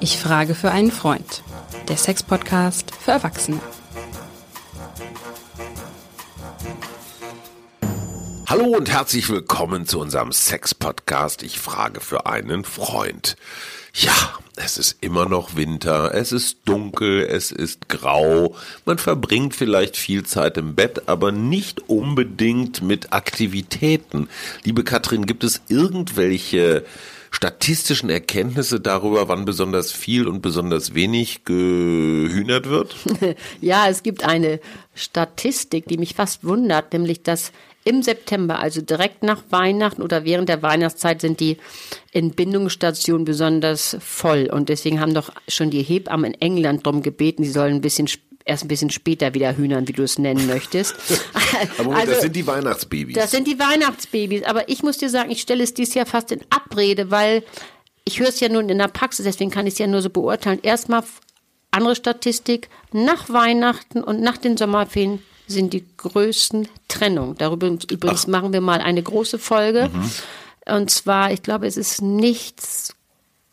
Ich frage für einen Freund. Der Sex-Podcast für Erwachsene. Hallo und herzlich willkommen zu unserem Sex-Podcast. Ich frage für einen Freund. Ja, es ist immer noch Winter, es ist dunkel, es ist grau, man verbringt vielleicht viel Zeit im Bett, aber nicht unbedingt mit Aktivitäten. Liebe Katrin, gibt es irgendwelche statistischen Erkenntnisse darüber, wann besonders viel und besonders wenig gehühnert wird? Ja, es gibt eine Statistik, die mich fast wundert, nämlich dass im September, also direkt nach Weihnachten oder während der Weihnachtszeit, sind die Entbindungsstationen besonders voll. Und deswegen haben doch schon die Hebammen in England darum gebeten, sie sollen ein bisschen erst ein bisschen später wieder hühnern, wie du es nennen möchtest. Aber also, das sind die Weihnachtsbabys. Das sind die Weihnachtsbabys. Aber ich muss dir sagen, ich stelle es dieses Jahr fast in Abrede, weil ich höre es ja nun in der Praxis, deswegen kann ich es ja nur so beurteilen. Erstmal andere Statistik, nach Weihnachten und nach den Sommerferien sind die größten Trennungen. Darüber übrigens Ach. machen wir mal eine große Folge. Mhm. Und zwar, ich glaube, es ist nichts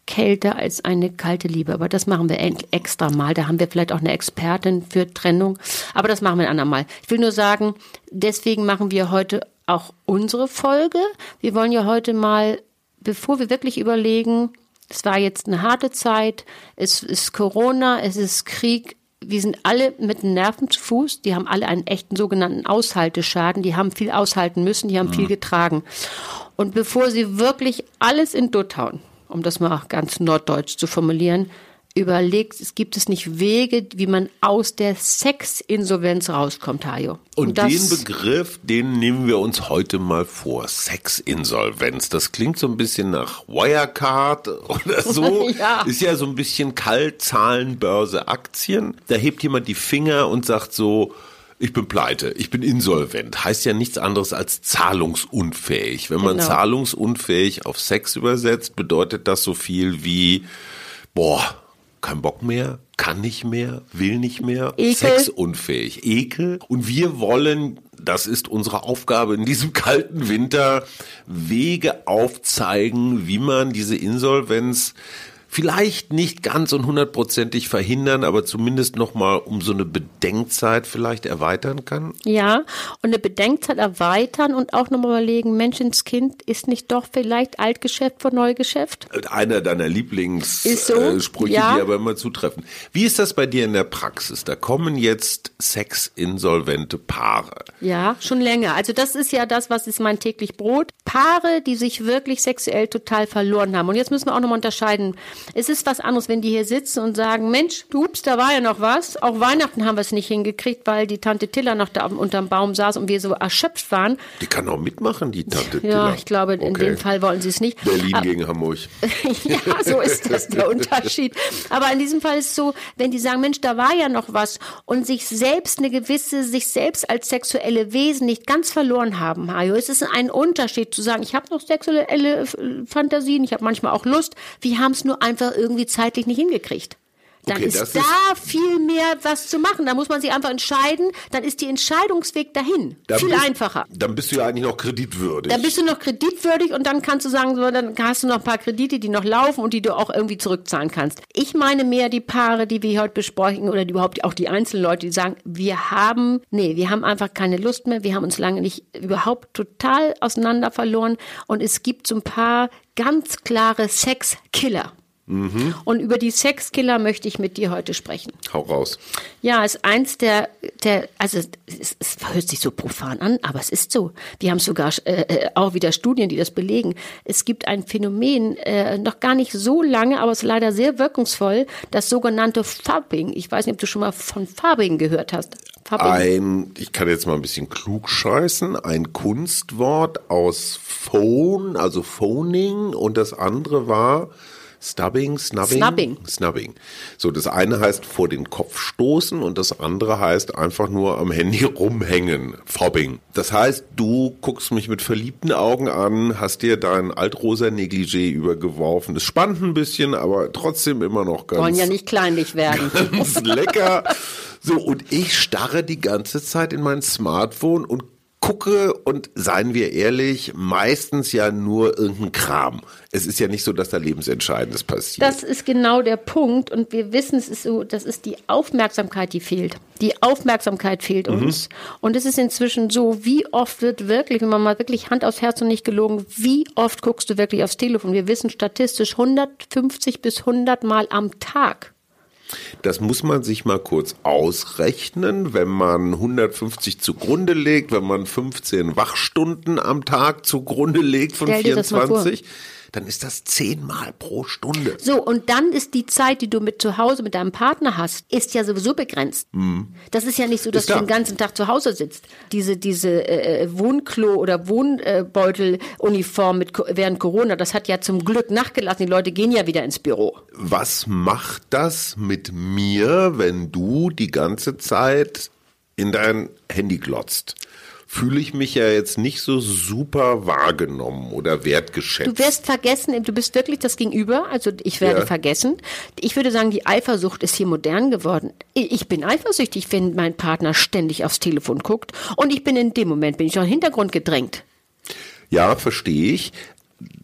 kälter als eine kalte Liebe. Aber das machen wir extra mal. Da haben wir vielleicht auch eine Expertin für Trennung. Aber das machen wir ein andermal. Ich will nur sagen, deswegen machen wir heute auch unsere Folge. Wir wollen ja heute mal, bevor wir wirklich überlegen, es war jetzt eine harte Zeit, es ist Corona, es ist Krieg, wir sind alle mit Nerven zu Fuß, die haben alle einen echten sogenannten Aushalteschaden, die haben viel aushalten müssen, die haben mhm. viel getragen. Und bevor sie wirklich alles in Dutt hauen, um das mal ganz norddeutsch zu formulieren, überlegt, es gibt es nicht Wege, wie man aus der Sexinsolvenz rauskommt, Hajo. Und, Und den Begriff, den nehmen wir uns heute mal vor. Sexinsolvenz. Das klingt so ein bisschen nach Wirecard oder so. ja. Ist ja so ein bisschen Kaltzahlenbörse Aktien. Da hebt jemand die Finger und sagt so, ich bin pleite, ich bin insolvent. Heißt ja nichts anderes als zahlungsunfähig. Wenn man genau. zahlungsunfähig auf Sex übersetzt, bedeutet das so viel wie, boah, kein Bock mehr, kann nicht mehr, will nicht mehr, Ekel. sexunfähig, Ekel. Und wir wollen, das ist unsere Aufgabe in diesem kalten Winter, Wege aufzeigen, wie man diese Insolvenz vielleicht nicht ganz und hundertprozentig verhindern, aber zumindest nochmal um so eine Bedenkzeit vielleicht erweitern kann? Ja, und eine Bedenkzeit erweitern und auch nochmal überlegen, Menschenskind ist nicht doch vielleicht Altgeschäft vor Neugeschäft? Einer deiner Lieblingssprüche, so, äh, ja. die aber immer zutreffen. Wie ist das bei dir in der Praxis? Da kommen jetzt sexinsolvente Paare. Ja, schon länger. Also das ist ja das, was ist mein täglich Brot. Paare, die sich wirklich sexuell total verloren haben. Und jetzt müssen wir auch nochmal unterscheiden. Es ist was anderes, wenn die hier sitzen und sagen, Mensch, ups, da war ja noch was. Auch Weihnachten haben wir es nicht hingekriegt, weil die Tante Tilla noch da unterm Baum saß und wir so erschöpft waren. Die kann auch mitmachen, die Tante Tilla. Ja, ich glaube, in dem Fall wollen sie es nicht. Berlin Aber, gegen Hamburg. ja, so ist das der Unterschied. Aber in diesem Fall ist es so, wenn die sagen, Mensch, da war ja noch was und sich selbst eine gewisse, sich selbst als sexuelle Wesen nicht ganz verloren haben, Hajo. Es ist ein Unterschied zu sagen, ich habe noch sexuelle Fantasien, ich habe manchmal auch Lust. Wir haben es nur ein einfach irgendwie zeitlich nicht hingekriegt. Dann okay, ist da ist viel mehr was zu machen. Da muss man sich einfach entscheiden. Dann ist die Entscheidungsweg dahin viel bist, einfacher. Dann bist du ja eigentlich noch kreditwürdig. Dann bist du noch kreditwürdig und dann kannst du sagen, so, dann hast du noch ein paar Kredite, die noch laufen und die du auch irgendwie zurückzahlen kannst. Ich meine mehr die Paare, die wir heute besprechen oder die überhaupt auch die einzelnen Leute, die sagen, wir haben, nee, wir haben einfach keine Lust mehr. Wir haben uns lange nicht überhaupt total auseinander verloren und es gibt so ein paar ganz klare Sexkiller. Mhm. Und über die Sexkiller möchte ich mit dir heute sprechen. Hau raus. Ja, ist eins der, der also es, es hört sich so profan an, aber es ist so. Wir haben sogar äh, äh, auch wieder Studien, die das belegen. Es gibt ein Phänomen, äh, noch gar nicht so lange, aber es ist leider sehr wirkungsvoll, das sogenannte Fabbing. Ich weiß nicht, ob du schon mal von Fabbing gehört hast. Fabbing. Ein, ich kann jetzt mal ein bisschen klug scheißen, ein Kunstwort aus Phone, also Phoning und das andere war Stubbing, Snubbing? Snubbing. Snubbing. So, das eine heißt vor den Kopf stoßen und das andere heißt einfach nur am Handy rumhängen. Fobbing. Das heißt, du guckst mich mit verliebten Augen an, hast dir dein altrosa Negligé übergeworfen. Das spannt ein bisschen, aber trotzdem immer noch ganz. Wollen ja nicht kleinlich werden. Ganz lecker. So, und ich starre die ganze Zeit in mein Smartphone und gucke und seien wir ehrlich, meistens ja nur irgendein Kram. Es ist ja nicht so, dass da Lebensentscheidendes passiert. Das ist genau der Punkt und wir wissen, es ist so, das ist die Aufmerksamkeit, die fehlt. Die Aufmerksamkeit fehlt mhm. uns. Und es ist inzwischen so, wie oft wird wirklich, wenn man mal wirklich Hand aufs Herz und nicht gelogen, wie oft guckst du wirklich aufs Telefon? Wir wissen statistisch 150 bis 100 Mal am Tag. Das muss man sich mal kurz ausrechnen, wenn man 150 zugrunde legt, wenn man 15 Wachstunden am Tag zugrunde legt von Stell 24 dann ist das zehnmal pro Stunde. So, und dann ist die Zeit, die du mit zu Hause mit deinem Partner hast, ist ja sowieso begrenzt. Mhm. Das ist ja nicht so, dass du den ganzen Tag zu Hause sitzt. Diese, diese äh, äh Wohnklo- oder Wohnbeuteluniform mit während Corona, das hat ja zum Glück nachgelassen. Die Leute gehen ja wieder ins Büro. Was macht das mit mir, wenn du die ganze Zeit in dein Handy glotzt? Fühle ich mich ja jetzt nicht so super wahrgenommen oder wertgeschätzt. Du wirst vergessen, du bist wirklich das Gegenüber, also ich werde ja. vergessen. Ich würde sagen, die Eifersucht ist hier modern geworden. Ich bin eifersüchtig, wenn mein Partner ständig aufs Telefon guckt und ich bin in dem Moment, bin ich auch im Hintergrund gedrängt. Ja, verstehe ich.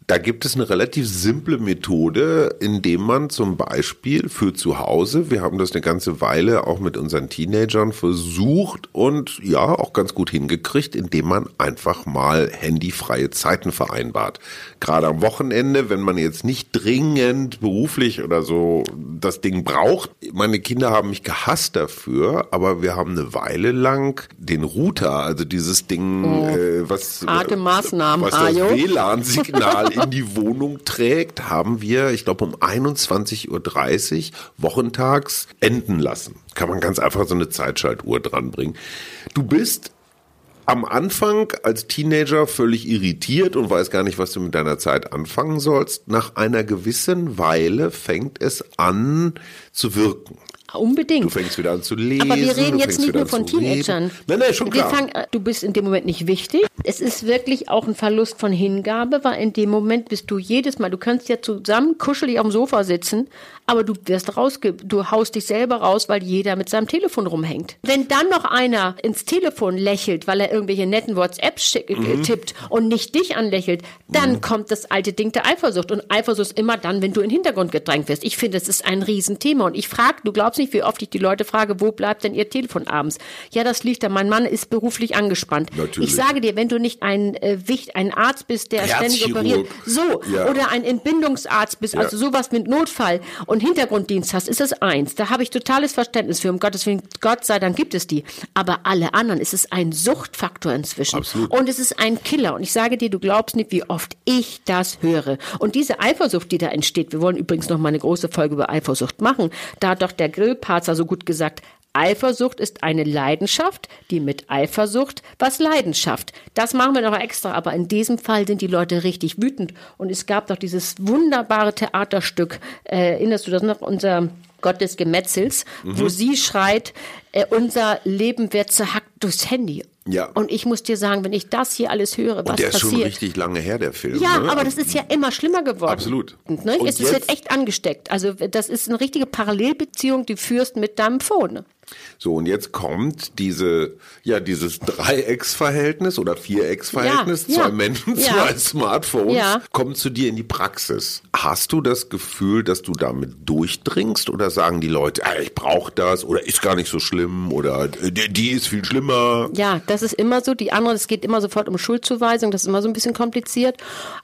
Da gibt es eine relativ simple Methode, indem man zum Beispiel für zu Hause, wir haben das eine ganze Weile auch mit unseren Teenagern versucht und ja, auch ganz gut hingekriegt, indem man einfach mal handyfreie Zeiten vereinbart. Gerade am Wochenende, wenn man jetzt nicht dringend beruflich oder so das Ding braucht. Meine Kinder haben mich gehasst dafür, aber wir haben eine Weile lang den Router, also dieses Ding, oh. äh, was, Atemmaßnahmen, was das WLAN-Signal in die Wohnung trägt, haben wir, ich glaube, um 21.30 Uhr wochentags enden lassen. Kann man ganz einfach so eine Zeitschaltuhr dranbringen. Du bist am Anfang als Teenager völlig irritiert und weiß gar nicht, was du mit deiner Zeit anfangen sollst. Nach einer gewissen Weile fängt es an zu wirken. Unbedingt. Du fängst wieder an zu lesen. Aber wir reden jetzt nicht nur von Teenagern. Nein, nein, schon klar. Fangen, du bist in dem Moment nicht wichtig. Es ist wirklich auch ein Verlust von Hingabe, weil in dem Moment bist du jedes Mal, du kannst ja zusammen kuschelig am Sofa sitzen, aber du wirst rausge, du haust dich selber raus, weil jeder mit seinem Telefon rumhängt. Wenn dann noch einer ins Telefon lächelt, weil er irgendwelche netten WhatsApps äh, mhm. tippt und nicht dich anlächelt, dann mhm. kommt das alte Ding der Eifersucht. Und Eifersucht ist immer dann, wenn du in den Hintergrund gedrängt wirst. Ich finde, es ist ein Riesenthema. Und ich frage, du glaubst nicht, wie oft ich die Leute frage, wo bleibt denn ihr Telefon abends? Ja, das liegt da. Mein Mann ist beruflich angespannt. Natürlich. Ich sage dir, wenn du nicht ein äh, Wicht, ein Arzt bist, der ständig operiert, so, ja. oder ein Entbindungsarzt bist, ja. also sowas mit Notfall und Hintergrunddienst hast, ist das eins. Da habe ich totales Verständnis für. Um Gottes Willen, Gott sei Dank gibt es die. Aber alle anderen ist es ein Suchtfaktor inzwischen. Absolut. Und es ist ein Killer. Und ich sage dir, du glaubst nicht, wie oft ich das höre. Und diese Eifersucht, die da entsteht, wir wollen übrigens noch mal eine große Folge über Eifersucht machen. Da hat doch der Grillparzer so gut gesagt, Eifersucht ist eine Leidenschaft, die mit Eifersucht was Leidenschaft. Das machen wir noch extra, aber in diesem Fall sind die Leute richtig wütend. Und es gab doch dieses wunderbare Theaterstück, äh, erinnerst du das noch, unser Gott des Gemetzels, mhm. wo sie schreit, äh, unser Leben wird zerhackt durchs Handy. Ja. Und ich muss dir sagen, wenn ich das hier alles höre, was Und der passiert. ist schon richtig lange her, der Film. Ja, ne? aber das ist ja immer schlimmer geworden. Absolut. Ne? Und es wird echt angesteckt. Also das ist eine richtige Parallelbeziehung, die führst mit deinem Phone. So, und jetzt kommt diese, ja, dieses Dreiecksverhältnis oder Vierecksverhältnis, ja, zwei ja, Menschen, ja. zwei Smartphones, ja. kommt zu dir in die Praxis. Hast du das Gefühl, dass du damit durchdringst oder sagen die Leute, ah, ich brauche das oder ist gar nicht so schlimm oder die, die, ist viel schlimmer? Ja, das ist immer so. Die anderen, es geht immer sofort um Schuldzuweisung, das ist immer so ein bisschen kompliziert.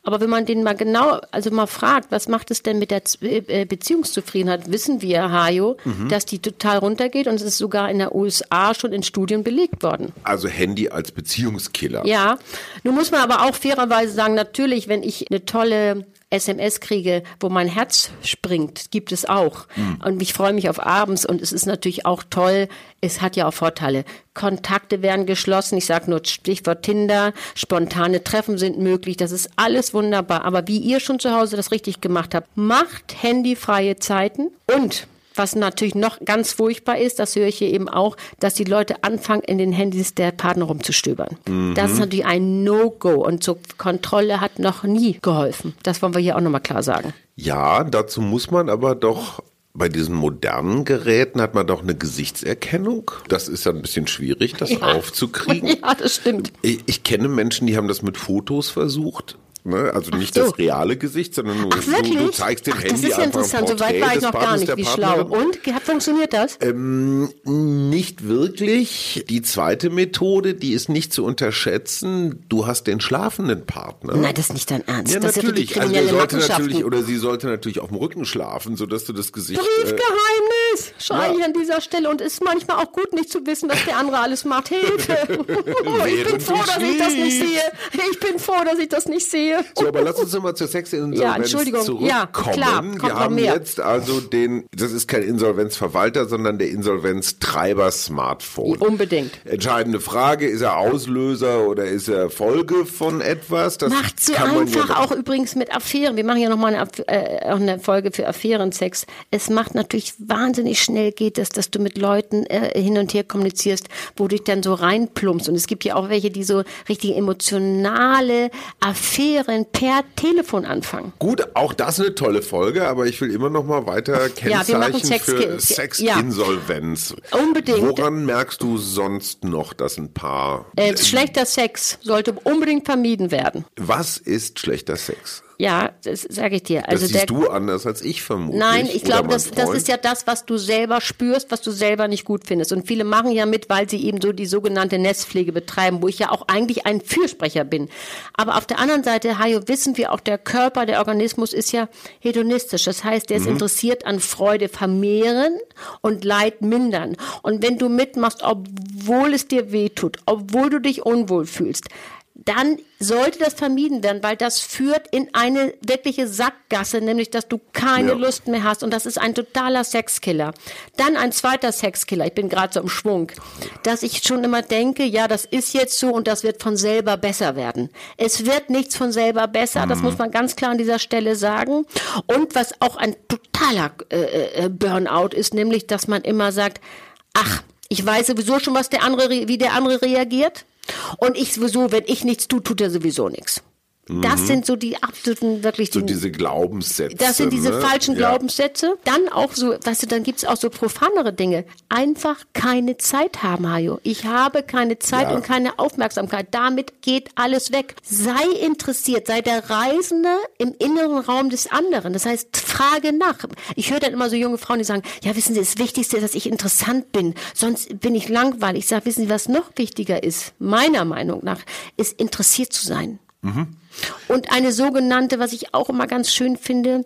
Aber wenn man den mal genau, also mal fragt, was macht es denn mit der äh, Beziehungszufriedenheit, wissen wir, Hajo, mhm. dass die total runtergeht und es ist sogar in der USA schon in Studien belegt worden. Also Handy als Beziehungskiller. Ja. Nun muss man aber auch fairerweise sagen, natürlich, wenn ich eine tolle SMS kriege, wo mein Herz springt, gibt es auch. Mhm. Und ich freue mich auf abends und es ist natürlich auch toll. Es hat ja auch Vorteile. Kontakte werden geschlossen. Ich sage nur Stichwort Tinder. Spontane Treffen sind möglich. Das ist alles wunderbar. Aber wie ihr schon zu Hause das richtig gemacht habt, macht handyfreie Zeiten und was natürlich noch ganz furchtbar ist, das höre ich hier eben auch, dass die Leute anfangen, in den Handys der Partner rumzustöbern. Mhm. Das ist natürlich ein No-Go und zur Kontrolle hat noch nie geholfen. Das wollen wir hier auch nochmal klar sagen. Ja, dazu muss man aber doch bei diesen modernen Geräten hat man doch eine Gesichtserkennung. Das ist ja ein bisschen schwierig, das ja. aufzukriegen. Ja, das stimmt. Ich, ich kenne Menschen, die haben das mit Fotos versucht. Ne? Also nicht so. das reale Gesicht, sondern nur Ach, du, du, zeigst dem Ach, Handy Das ist ja interessant, so weit war ich noch gar nicht, wie schlau. Und, funktioniert das? Ähm, nicht wirklich. Die zweite Methode, die ist nicht zu unterschätzen, du hast den schlafenden Partner. Nein, das ist nicht dein Ernst. Ja, das natürlich. Ja also sollte natürlich, oder sie sollte natürlich auf dem Rücken schlafen, sodass du das Gesicht... Briefgeheimnis! Äh, Schrei ja. ich an dieser Stelle. Und ist manchmal auch gut, nicht zu wissen, dass der andere alles macht. Hilfe! ich bin froh, dass ich das nicht sehe. Ich bin froh, dass ich das nicht sehe. So, aber lass uns nochmal zur Sexinsolvenz ja, Entschuldigung. zurückkommen. Ja, klar, Wir haben jetzt also den, das ist kein Insolvenzverwalter, sondern der Insolvenztreiber Smartphone. Unbedingt. Entscheidende Frage, ist er Auslöser oder ist er Folge von etwas? Das Macht so einfach ja auch übrigens mit Affären. Wir machen ja nochmal eine, äh, eine Folge für Affärensex. Es macht natürlich wahnsinnig schnell geht es, dass du mit Leuten äh, hin und her kommunizierst, wo du dich dann so reinplumpst. Und es gibt ja auch welche, die so richtig emotionale Affären Hörerin per Telefon anfangen. Gut, auch das eine tolle Folge, aber ich will immer noch mal weiter Kennzeichen ja, für Sexinsolvenz. Ja, unbedingt. Woran merkst du sonst noch, dass ein Paar... Äh, schlechter Sex sollte unbedingt vermieden werden. Was ist schlechter Sex? Ja, das sage ich dir. Also das siehst der, du anders als ich vermute. Nein, ich glaube, das, das ist ja das, was du selber spürst, was du selber nicht gut findest. Und viele machen ja mit, weil sie eben so die sogenannte Nestpflege betreiben, wo ich ja auch eigentlich ein Fürsprecher bin. Aber auf der anderen Seite, Hajo, wissen wir auch, der Körper, der Organismus ist ja hedonistisch. Das heißt, der ist mhm. interessiert an Freude vermehren und Leid mindern. Und wenn du mitmachst, obwohl es dir wehtut, obwohl du dich unwohl fühlst, dann sollte das vermieden werden, weil das führt in eine wirkliche Sackgasse, nämlich dass du keine ja. Lust mehr hast und das ist ein totaler Sexkiller. Dann ein zweiter Sexkiller, ich bin gerade so im Schwung, dass ich schon immer denke, ja, das ist jetzt so und das wird von selber besser werden. Es wird nichts von selber besser, mhm. das muss man ganz klar an dieser Stelle sagen. Und was auch ein totaler äh, äh, Burnout ist, nämlich, dass man immer sagt, ach, ich weiß sowieso schon, was der andere, wie der andere reagiert. Und ich sowieso, wenn ich nichts tue, tut er sowieso nichts. Das mhm. sind so die absoluten, wirklich So diese Glaubenssätze. Das sind diese ne? falschen ja. Glaubenssätze. Dann auch so, weißt du, dann gibt's auch so profanere Dinge. Einfach keine Zeit haben, Hajo. Ich habe keine Zeit ja. und keine Aufmerksamkeit. Damit geht alles weg. Sei interessiert, sei der Reisende im inneren Raum des anderen. Das heißt, frage nach. Ich höre dann immer so junge Frauen, die sagen, ja, wissen Sie, das Wichtigste ist, dass ich interessant bin. Sonst bin ich langweilig. Ich sage, wissen Sie, was noch wichtiger ist? Meiner Meinung nach, ist interessiert zu sein. Mhm. Und eine sogenannte, was ich auch immer ganz schön finde,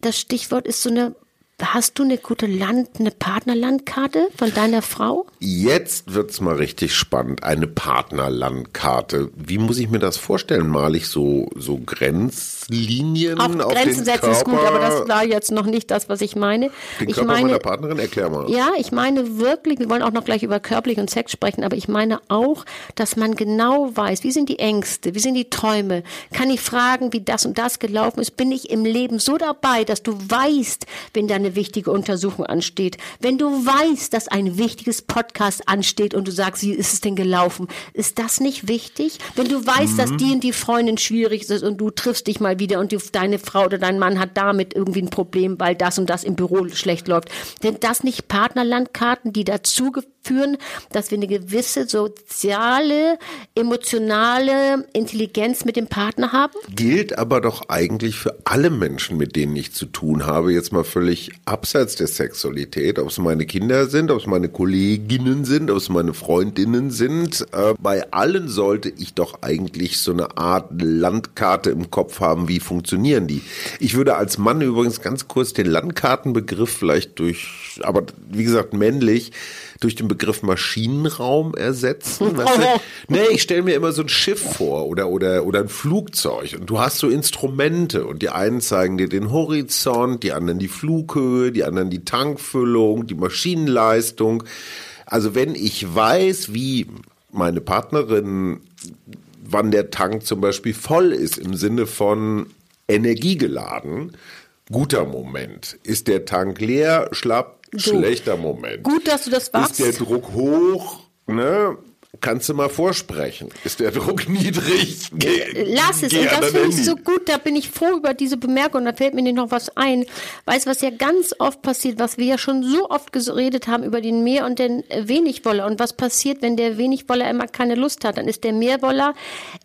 das Stichwort ist so eine Hast du eine gute Land, eine Partnerlandkarte von deiner Frau? Jetzt wird's mal richtig spannend. Eine Partnerlandkarte. Wie muss ich mir das vorstellen? Mal ich so, so Grenzlinien Auch auf Grenzen den setzen Körper? ist gut, aber das war jetzt noch nicht das, was ich meine. Den ich Körper meine, meiner Partnerin? Erklär mal. Ja, ich meine wirklich, wir wollen auch noch gleich über körperlich und Sex sprechen, aber ich meine auch, dass man genau weiß, wie sind die Ängste, wie sind die Träume? Kann ich fragen, wie das und das gelaufen ist? Bin ich im Leben so dabei, dass du weißt, wenn deine eine wichtige Untersuchung ansteht, wenn du weißt, dass ein wichtiges Podcast ansteht und du sagst, wie ist es denn gelaufen, ist das nicht wichtig? Wenn du weißt, mhm. dass die und die Freundin schwierig ist und du triffst dich mal wieder und die, deine Frau oder dein Mann hat damit irgendwie ein Problem, weil das und das im Büro schlecht läuft, sind das nicht Partnerlandkarten, die dazu führen, dass wir eine gewisse soziale, emotionale Intelligenz mit dem Partner haben? Gilt aber doch eigentlich für alle Menschen, mit denen ich zu tun habe, jetzt mal völlig abseits der Sexualität, ob es meine Kinder sind, ob es meine Kolleginnen sind, ob es meine Freundinnen sind. Äh, bei allen sollte ich doch eigentlich so eine Art Landkarte im Kopf haben, wie funktionieren die. Ich würde als Mann übrigens ganz kurz den Landkartenbegriff vielleicht durch, aber wie gesagt männlich, durch den Begriff Maschinenraum ersetzen. Weißt du? Nee, ich stelle mir immer so ein Schiff vor oder, oder, oder ein Flugzeug und du hast so Instrumente und die einen zeigen dir den Horizont, die anderen die Flughöhe, die anderen die Tankfüllung, die Maschinenleistung. Also wenn ich weiß, wie meine Partnerin, wann der Tank zum Beispiel voll ist, im Sinne von energiegeladen, guter Moment. Ist der Tank leer, schlapp, schlechter Moment. Gut, dass du das machst. Ist der Druck hoch, ne? Kannst du mal vorsprechen? Ist der Druck niedrig? Geh, Lass es. Und das finde ich so gut. Da bin ich froh über diese Bemerkung. Da fällt mir nicht noch was ein. Weißt du, was ja ganz oft passiert, was wir ja schon so oft geredet haben über den Mehr- und den Wenigwoller. Und was passiert, wenn der Wenigwoller immer keine Lust hat? Dann ist der Mehrwoller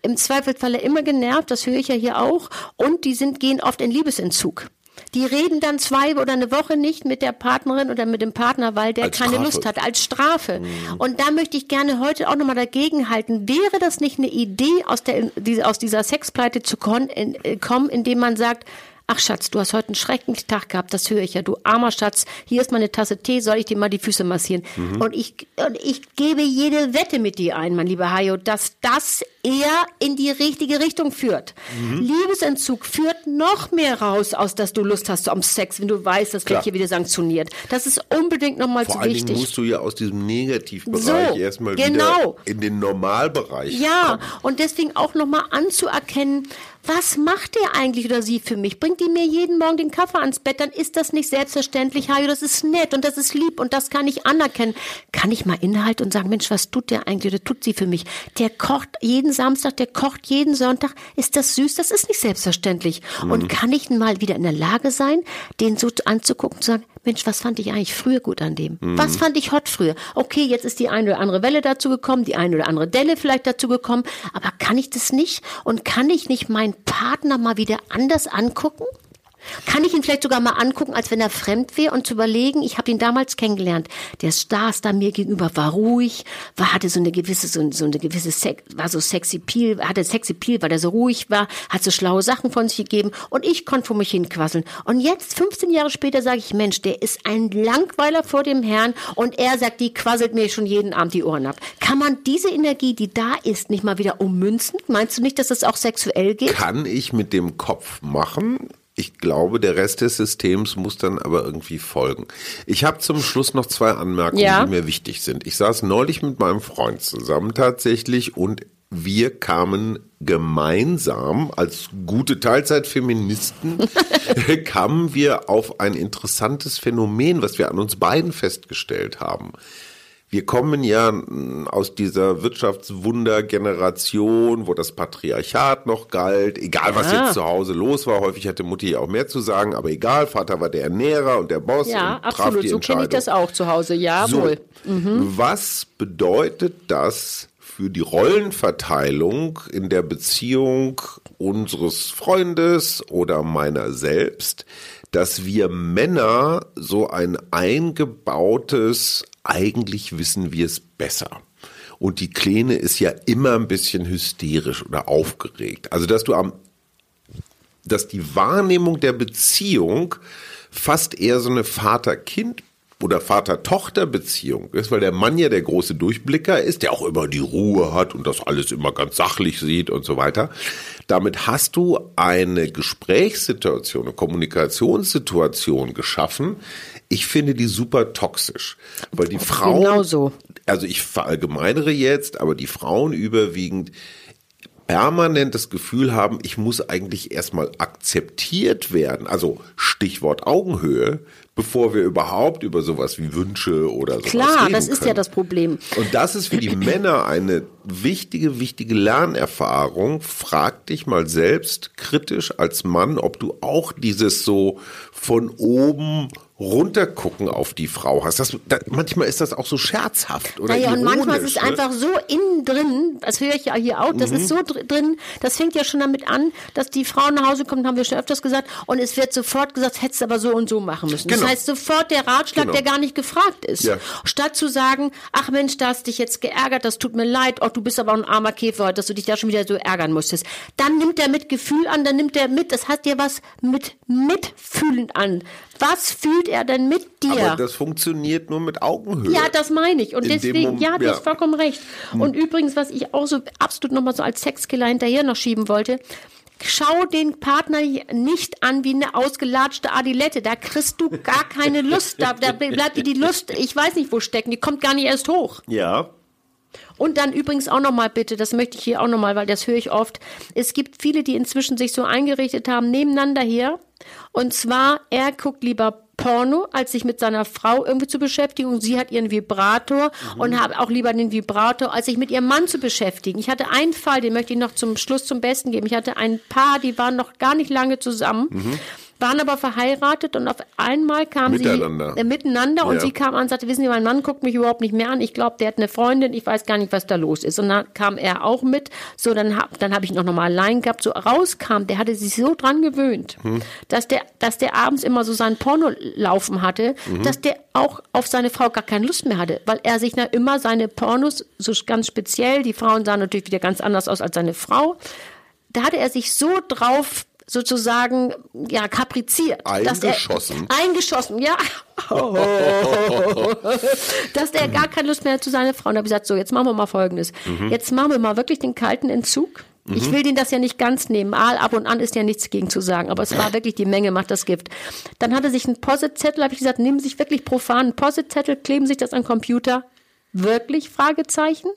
im Zweifelsfalle immer genervt. Das höre ich ja hier auch. Und die sind, gehen oft in Liebesentzug. Die reden dann zwei oder eine Woche nicht mit der Partnerin oder mit dem Partner, weil der als keine Strafe. Lust hat, als Strafe. Mhm. Und da möchte ich gerne heute auch nochmal dagegen halten. Wäre das nicht eine Idee, aus, der, aus dieser Sexpleite zu äh, kommen, indem man sagt, Ach Schatz, du hast heute einen schrecklichen Tag gehabt, das höre ich ja. Du armer Schatz, hier ist meine Tasse Tee, soll ich dir mal die Füße massieren? Mhm. Und, ich, und ich gebe jede Wette mit dir ein, mein lieber Hajo, dass das eher in die richtige Richtung führt. Mhm. Liebesentzug führt noch mehr raus, aus dass du Lust hast am Sex, wenn du weißt, das wird hier wieder sanktioniert. Das ist unbedingt nochmal zu wichtig. Vor musst du ja aus diesem Negativbereich so, erstmal genau. wieder in den Normalbereich Ja, kommen. und deswegen auch nochmal anzuerkennen, was macht der eigentlich oder sie für mich? Bringt die mir jeden Morgen den Kaffee ans Bett, dann ist das nicht selbstverständlich, Hajo, das ist nett und das ist lieb und das kann ich anerkennen. Kann ich mal innehalten und sagen, Mensch, was tut der eigentlich oder tut sie für mich? Der kocht jeden Samstag, der kocht jeden Sonntag. Ist das süß? Das ist nicht selbstverständlich. Mhm. Und kann ich mal wieder in der Lage sein, den so anzugucken und zu sagen, Mensch, was fand ich eigentlich früher gut an dem? Mhm. Was fand ich hot früher? Okay, jetzt ist die eine oder andere Welle dazu gekommen, die eine oder andere Delle vielleicht dazu gekommen, aber kann ich das nicht? Und kann ich nicht meinen Partner mal wieder anders angucken? Kann ich ihn vielleicht sogar mal angucken, als wenn er fremd wäre und zu überlegen, ich habe ihn damals kennengelernt. Der Stars da mir gegenüber war ruhig, war, hatte so eine gewisse, so, so eine gewisse, Sex, war so sexy Peel, hatte sexy Peel, weil er so ruhig war, hat so schlaue Sachen von sich gegeben und ich konnte vor mich hinquasseln. Und jetzt, 15 Jahre später, sage ich, Mensch, der ist ein Langweiler vor dem Herrn und er sagt, die quasselt mir schon jeden Abend die Ohren ab. Kann man diese Energie, die da ist, nicht mal wieder ummünzen? Meinst du nicht, dass das auch sexuell geht? Kann ich mit dem Kopf machen ich glaube, der Rest des Systems muss dann aber irgendwie folgen. Ich habe zum Schluss noch zwei Anmerkungen, ja. die mir wichtig sind. Ich saß neulich mit meinem Freund zusammen tatsächlich und wir kamen gemeinsam als gute Teilzeitfeministen kamen wir auf ein interessantes Phänomen, was wir an uns beiden festgestellt haben wir kommen ja aus dieser Wirtschaftswundergeneration, wo das Patriarchat noch galt, egal was ja. jetzt zu Hause los war. Häufig hatte Mutti ja auch mehr zu sagen, aber egal, Vater war der Ernährer und der Boss. Ja, und absolut. Traf die so kenne ich das auch zu Hause, ja, so. Mhm. Was bedeutet das für die Rollenverteilung in der Beziehung unseres Freundes oder meiner selbst, dass wir Männer so ein eingebautes eigentlich wissen wir es besser. Und die Kleine ist ja immer ein bisschen hysterisch oder aufgeregt. Also, dass du am, dass die Wahrnehmung der Beziehung fast eher so eine Vater-Kind oder Vater-Tochter-Beziehung ist, weil der Mann ja der große Durchblicker ist, der auch immer die Ruhe hat und das alles immer ganz sachlich sieht und so weiter. Damit hast du eine Gesprächssituation, eine Kommunikationssituation geschaffen, ich finde die super toxisch, weil die Frauen, genau so. also ich verallgemeinere jetzt, aber die Frauen überwiegend permanent das Gefühl haben, ich muss eigentlich erstmal akzeptiert werden, also Stichwort Augenhöhe, bevor wir überhaupt über sowas wie Wünsche oder sowas Klar, reden das ist können. ja das Problem. Und das ist für die Männer eine wichtige, wichtige Lernerfahrung. Frag dich mal selbst kritisch als Mann, ob du auch dieses so von oben runtergucken auf die Frau hast. Das, da, manchmal ist das auch so scherzhaft oder naja, und manchmal ist es ne? einfach so innen drin, das höre ich ja hier auch, das mhm. ist so drin, das fängt ja schon damit an, dass die Frau nach Hause kommt, haben wir schon öfters gesagt, und es wird sofort gesagt, hättest du aber so und so machen müssen. Genau. Das heißt sofort der Ratschlag, genau. der gar nicht gefragt ist. Ja. Statt zu sagen, ach Mensch, da hast dich jetzt geärgert, das tut mir leid, oh, du bist aber ein armer Käfer dass du dich da schon wieder so ärgern musstest. Dann nimmt er mit Gefühl an, dann nimmt er mit, das hat dir was mit Mitfühlen an. Was fühlt er denn mit dir? Aber das funktioniert nur mit Augenhöhe. Ja, das meine ich. Und In deswegen, Moment, ja, du ja. hast vollkommen recht. Hm. Und übrigens, was ich auch so absolut nochmal so als Sexkiller hinterher noch schieben wollte, schau den Partner nicht an wie eine ausgelatschte Adilette. Da kriegst du gar keine Lust. Da, da bleibt dir die Lust, ich weiß nicht wo stecken, die kommt gar nicht erst hoch. Ja. Und dann übrigens auch nochmal bitte, das möchte ich hier auch nochmal, weil das höre ich oft. Es gibt viele, die inzwischen sich so eingerichtet haben, nebeneinander her. Und zwar, er guckt lieber Porno, als sich mit seiner Frau irgendwie zu beschäftigen. Und sie hat ihren Vibrator mhm. und habe auch lieber den Vibrator, als sich mit ihrem Mann zu beschäftigen. Ich hatte einen Fall, den möchte ich noch zum Schluss zum Besten geben. Ich hatte ein Paar, die waren noch gar nicht lange zusammen. Mhm waren aber verheiratet und auf einmal kam miteinander. sie äh, miteinander und Ja. sie kam an und sagte, wissen Sie, mein Mann guckt mich überhaupt nicht mehr an. Ich glaube, der hat eine Freundin, ich weiß gar nicht, was da los ist. Und dann kam er auch mit. So, dann hab, dann habe ich noch mal allein gehabt. So rauskam, der hatte sich so dran gewöhnt, dass der, dass der abends immer so sein Porno laufen hatte, dass der auch auf seine Frau gar keine Lust mehr hatte, weil er sich na immer seine Pornos so ganz speziell, die Frauen sahen natürlich wieder ganz anders aus als seine Frau. Da hatte er sich so drauf sozusagen ja kapriziert, Eingeschossen. er eingeschossen, ja, dass der gar keine Lust mehr hat zu seiner Frau. Und da habe ich gesagt, so jetzt machen wir mal Folgendes, jetzt machen wir mal wirklich den kalten Entzug. Ich will den das ja nicht ganz nehmen. Mal ab und an ist ja nichts gegen zu sagen, aber es war wirklich die Menge macht das Gift. Dann hatte sich ein Posit-Zettel, habe ich gesagt, nehmen Sie sich wirklich profan einen Posit-Zettel, kleben sich das an Computer. Wirklich? Fragezeichen.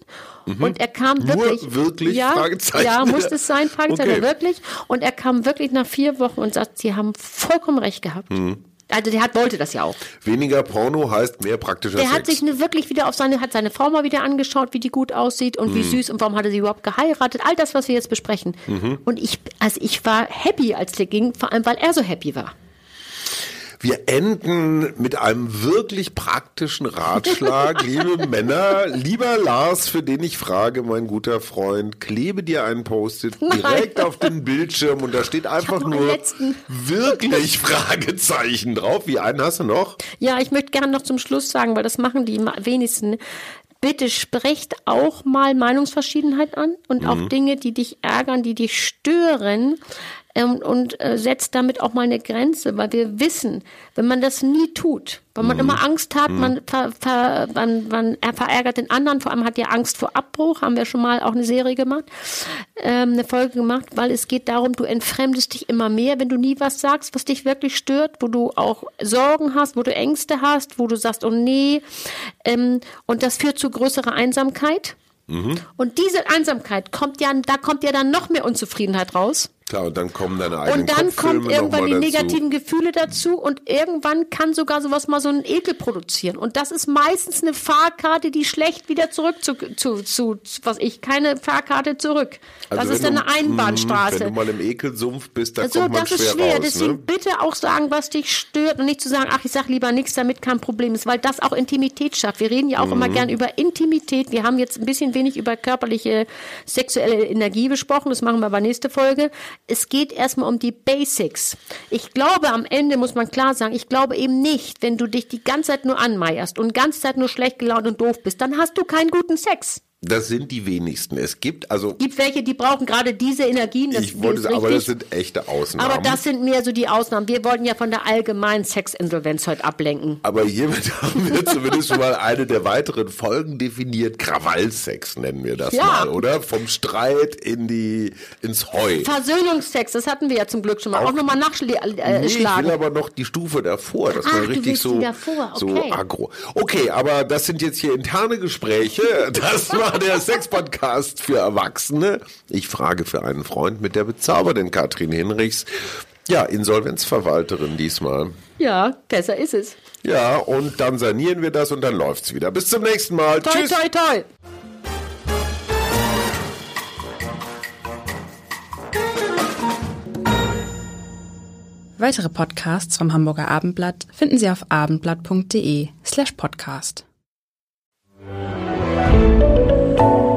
Und er kam Nur wirklich. wirklich? Ja, Fragezeichen. ja, muss es sein, Fragezeichen, Okay. wirklich. Und er kam wirklich nach vier Wochen und sagt, Sie haben vollkommen recht gehabt. Mhm. Also der hat, wollte das ja auch. Weniger Porno heißt mehr praktischer Der Sex. hat sich ne, wirklich wieder auf seine, hat seine Frau mal wieder angeschaut, wie die gut aussieht und wie Mhm. süß und warum hat er sie überhaupt geheiratet. All das, was wir jetzt besprechen. Mhm. Und ich, also ich war happy, als der ging, vor allem, weil er so happy war. Wir enden mit einem wirklich praktischen Ratschlag, liebe Männer. Lieber Lars, für den ich frage, mein guter Freund, klebe dir einen Post-it direkt auf den Bildschirm und da steht einfach nur wirklich Fragezeichen drauf. Wie einen hast du noch? Ja, ich möchte gerne noch zum Schluss sagen, weil das machen die wenigsten. Bitte sprecht auch mal Meinungsverschiedenheit an und Mhm. auch Dinge, die dich ärgern, die dich stören. Ähm, und äh, setzt damit auch mal eine Grenze, weil wir wissen, wenn man das nie tut, weil Mhm. man immer Angst hat, man, ver, ver, man, man er verärgert den anderen, vor allem hat ja Angst vor Abbruch, haben wir schon mal auch eine Serie gemacht, ähm, eine Folge gemacht, weil es geht darum, du entfremdest dich immer mehr, wenn du nie was sagst, was dich wirklich stört, wo du auch Sorgen hast, wo du Ängste hast, wo du sagst, oh nee, ähm, und das führt zu größerer Einsamkeit. Und diese Einsamkeit kommt ja, da kommt ja dann noch mehr Unzufriedenheit raus. Klar, und dann kommen deine eigenen Und dann kommt irgendwann die dazu. negativen Gefühle dazu und irgendwann kann sogar sowas mal so einen Ekel produzieren. Und das ist meistens eine Fahrkarte, die schlecht wieder zurück zu, zu, zu was ich, keine Fahrkarte zurück. Also das ist dann eine Einbahnstraße. Wenn du mal im Ekelsumpf bist, da Also kommt man das ist schwer, raus. deswegen ne? bitte auch sagen, was dich stört und nicht zu sagen, ach, ich sag lieber nichts, damit kein Problem ist, weil das auch Intimität schafft. Wir reden ja auch Mhm. immer gern über Intimität. Wir haben jetzt ein bisschen wenig über körperliche sexuelle Energie besprochen, das machen wir bei nächste Folge. Es geht erstmal um die Basics. Ich glaube, am Ende muss man klar sagen, ich glaube eben nicht, wenn du dich die ganze Zeit nur anmeierst und die ganze Zeit nur schlecht gelaunt und doof bist, dann hast du keinen guten Sex. Das sind die wenigsten. Es gibt also, Gibt welche, die brauchen gerade diese Energien. Das ich wollte sagen, aber das sind echte Ausnahmen. Aber das sind mehr so die Ausnahmen. Wir wollten ja von der allgemeinen Sexinsolvenz heute ablenken. Aber hiermit haben wir zumindest schon mal eine der weiteren Folgen definiert. Krawallsex nennen wir das Ja. mal, oder? Vom Streit in die, ins Heu. Versöhnungsex, das hatten wir ja zum Glück schon mal. Auch, nochmal nachschlagen. Äh, Nee, ich will aber noch die Stufe davor, Ach, man du richtig so, davor, so okay. aggro. Okay, aber das sind jetzt hier interne Gespräche. Das war der Sex-Podcast für Erwachsene. Ich frage für einen Freund mit der bezaubernden Katrin Hinrichs. Ja, Insolvenzverwalterin diesmal. ja, besser ist es. Ja, und dann sanieren wir das und dann läuft's wieder. Bis zum nächsten Mal. Toi, Tschüss. toi, toi. Weitere Podcasts vom Hamburger Abendblatt finden Sie auf abendblatt.de slash podcast.